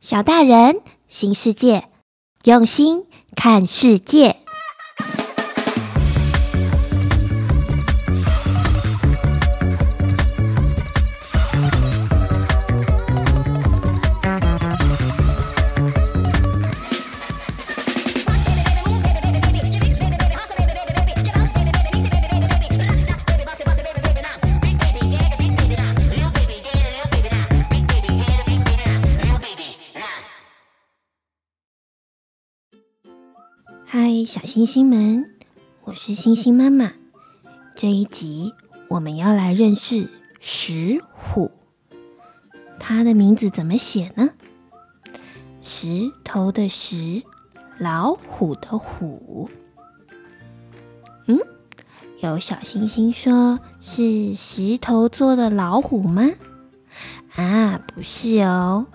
小大人，新世界，用心看世界。小星星们，我是星星妈妈。这一集我们要来认识石虎。它的名字怎么写呢？石头的石，老虎的虎。嗯，有小星星说是石头做的老虎吗？啊，不是哦，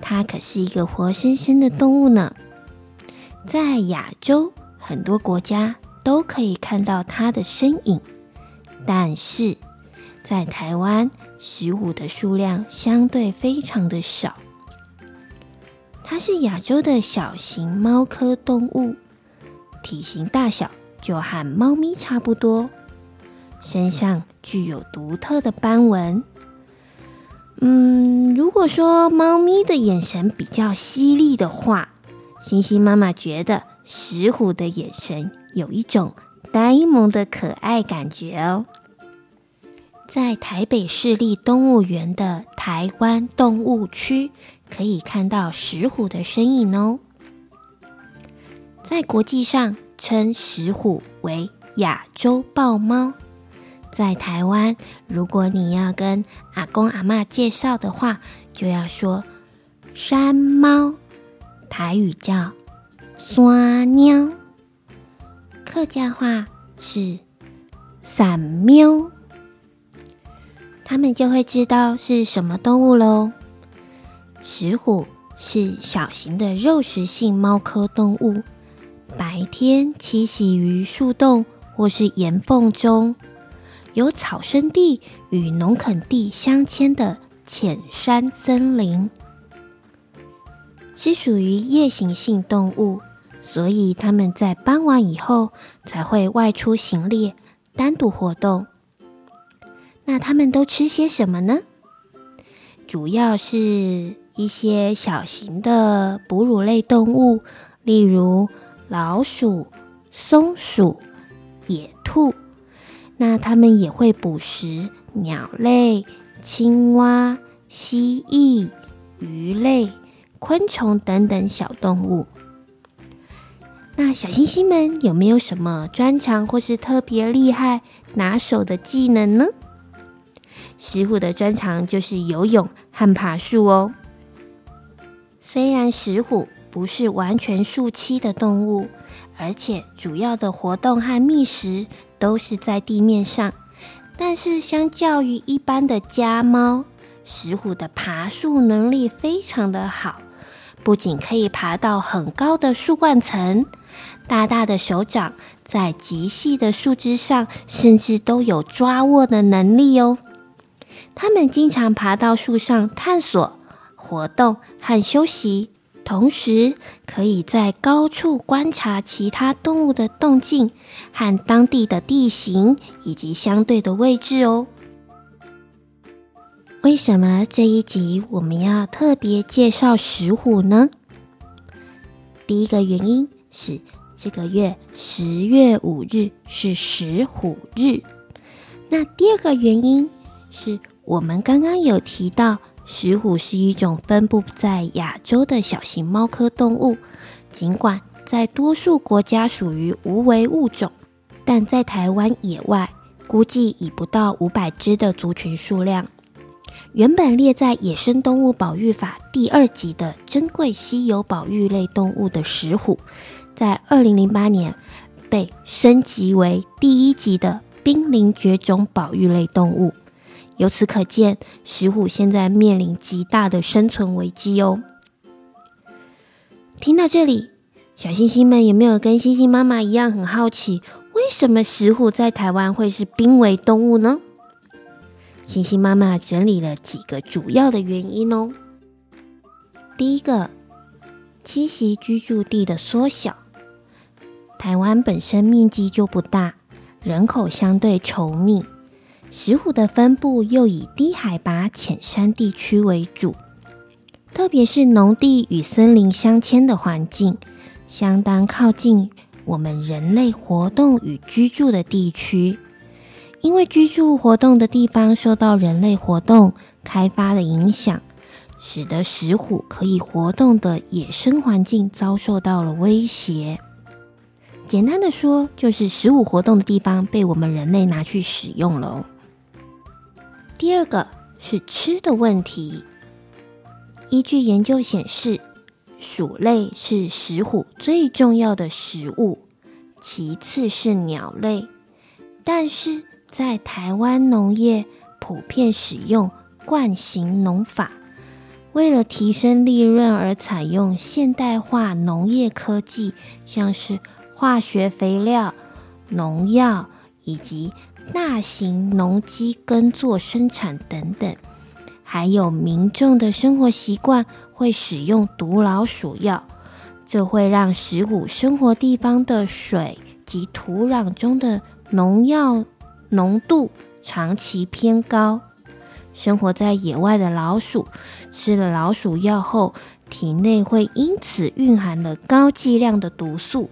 它可是一个活生生的动物呢。在亚洲，很多国家都可以看到它的身影，但是在台湾，石虎的数量相对非常的少。它是亚洲的小型猫科动物，体型大小就和猫咪差不多，身上具有独特的斑纹。嗯，如果说猫咪的眼神比较犀利的话，星星妈妈觉得石虎的眼神有一种呆萌的可爱感觉哦。在台北市立动物园的台湾动物区，可以看到石虎的身影哦。在国际上称石虎为亚洲豹猫，在台湾，如果你要跟阿公阿嬷介绍的话，就要说山猫。台语叫“山猫”，客家话是“伞喵”，他们就会知道是什么动物喽。石虎是小型的肉食性猫科动物，白天栖息于树洞或是岩缝中，有草生地与农垦地相牵的浅山森林。是属于夜行性动物，所以它们在傍晚以后才会外出行猎，单独活动。那它们都吃些什么呢？主要是一些小型的哺乳类动物，例如老鼠、松鼠、野兔。那它们也会捕食鸟类、青蛙、蜥蜴、鱼类。昆虫等等小动物，那小星星们有没有什么专长或是特别厉害、拿手的技能呢？石虎的专长就是游泳和爬树哦。虽然石虎不是完全树栖的动物，而且主要的活动和觅食都是在地面上，但是相较于一般的家猫，石虎的爬树能力非常的好。不仅可以爬到很高的树冠层，大大的手掌在极细的树枝上，甚至都有抓握的能力哦。它们经常爬到树上探索、活动和休息，同时可以在高处观察其他动物的动静和当地的地形以及相对的位置哦。为什么这一集我们要特别介绍石虎呢？第一个原因是这个月十月五日是石虎日。那第二个原因是我们刚刚有提到，石虎是一种分布在亚洲的小型猫科动物，尽管在多数国家属于无危物种，但在台湾野外估计已不到五百只的族群数量。原本列在《野生动物保育法》第二级的珍贵稀有保育类动物的石虎，在二零零八年被升级为第一级的濒临绝种保育类动物。由此可见，石虎现在面临极大的生存危机哦。听到这里，小星星们有没有跟星星妈妈一样很好奇，为什么石虎在台湾会是濒危动物呢？星星妈妈整理了几个主要的原因哦。第一个，栖息居住地的缩小。台湾本身面积就不大，人口相对稠密，石虎的分布又以低海拔浅山地区为主，特别是农地与森林相牵的环境，相当靠近我们人类活动与居住的地区。因为居住活动的地方受到人类活动开发的影响，使得石虎可以活动的野生环境遭受到了威胁。简单的说，就是石虎活动的地方被我们人类拿去使用了。第二个是吃的问题。依据研究显示，鼠类是石虎最重要的食物，其次是鸟类。但是在台湾农业普遍使用惯行农法，为了提升利润而采用现代化农业科技，像是化学肥料、农药以及大型农机耕作生产等等，还有民众的生活习惯会使用毒老鼠药，这会让石虎生活地方的水及土壤中的农药浓度长期偏高。生活在野外的老鼠吃了老鼠药后，体内会因此蕴含了高剂量的毒素。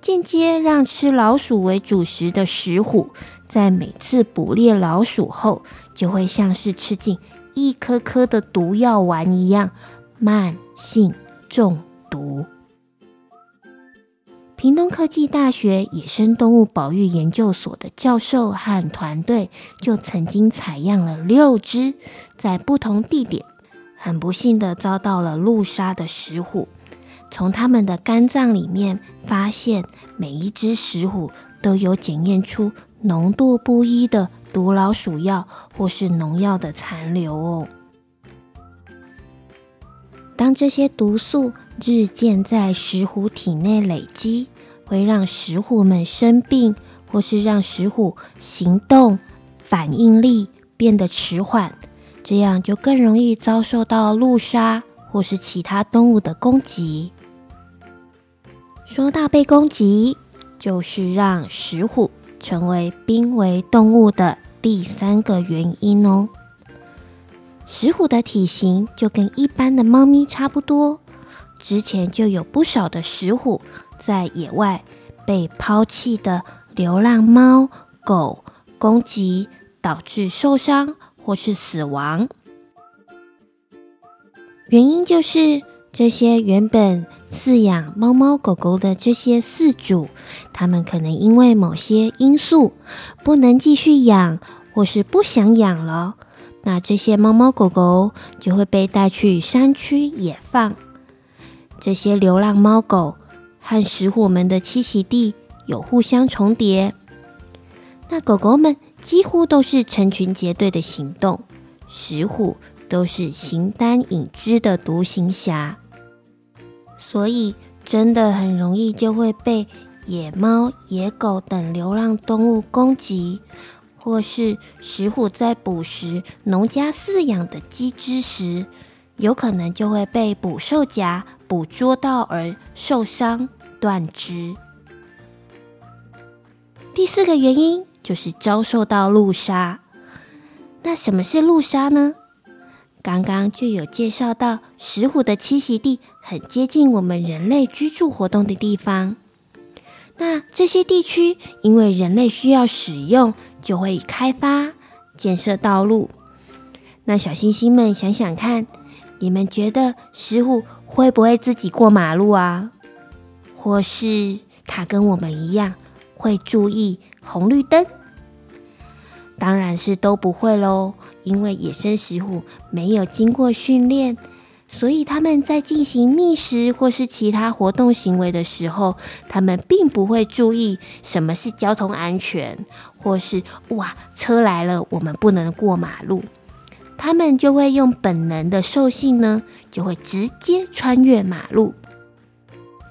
间接让吃老鼠为主食的石虎，在每次捕猎老鼠后，就会像是吃进一颗颗的毒药丸一样，慢性中毒。屏东科技大学野生动物保育研究所的教授和团队，就曾经采样了六只在不同地点，很不幸的遭到了路杀的石虎。从他们的肝脏里面发现，每一只石虎都有检验出浓度不一的毒老鼠药或是农药的残留哦。当这些毒素日渐在石虎体内累积，会让石虎们生病，或是让石虎行动反应力变得迟缓，这样就更容易遭受到路杀或是其他动物的攻击。说到被攻击，就是让石虎成为濒危动物的第三个原因哦。石虎的体型就跟一般的猫咪差不多，之前就有不少的石虎在野外被抛弃的流浪猫狗攻击，导致受伤或是死亡。原因就是这些原本饲养猫猫狗狗的这些饲主，他们可能因为某些因素不能继续养，或是不想养了，那这些猫猫狗狗就会被带去山区野放。这些流浪猫狗和石虎们的栖息地有互相重叠，那狗狗们几乎都是成群结队的行动，石虎都是形单影只的独行侠。所以，真的很容易就会被野猫、野狗等流浪动物攻击，或是石虎在捕食农家饲养的鸡只时，有可能就会被捕兽夹捕捉到而受伤断肢。第四个原因就是遭受到路杀。那什么是路杀呢？刚刚就有介绍到，石虎的栖息地很接近我们人类居住活动的地方。那这些地区因为人类需要使用，就会开发、建设道路。那小星星们想想看，你们觉得石虎会不会自己过马路啊？或是它跟我们一样会注意红绿灯？当然是都不会喽。因为野生石虎没有经过训练，所以他们在进行觅食或是其他活动行为的时候，他们并不会注意什么是交通安全，或是哇，车来了，我们不能过马路。他们就会用本能的兽性呢，就会直接穿越马路，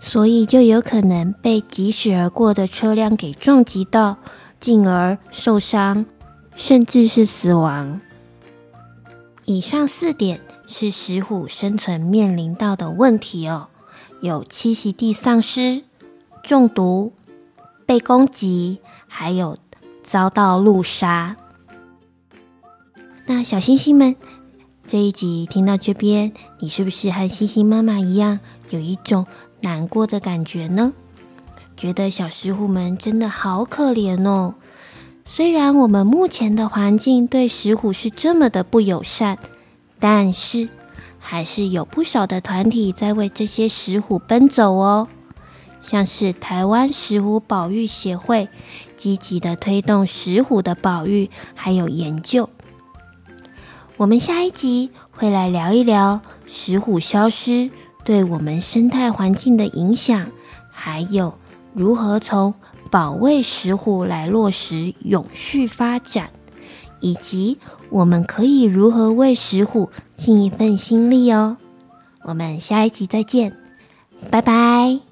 所以就有可能被疾驶而过的车辆给撞击到，进而受伤，甚至是死亡。以上四点是石虎生存面临到的问题哦，有栖息地丧失、中毒、被攻击，还有遭到路杀。那小星星们，这一集听到这边，你是不是和星星妈妈一样，有一种难过的感觉呢？觉得小石虎们真的好可怜哦。虽然我们目前的环境对石虎是这么的不友善，但是还是有不少的团体在为这些石虎奔走哦。像是台湾石虎保育协会，积极的推动石虎的保育还有研究。我们下一集会来聊一聊石虎消失对我们生态环境的影响，还有如何从保卫石虎来落实永续发展，以及我们可以如何为石虎尽一份心力哦。我们下一集再见，拜拜。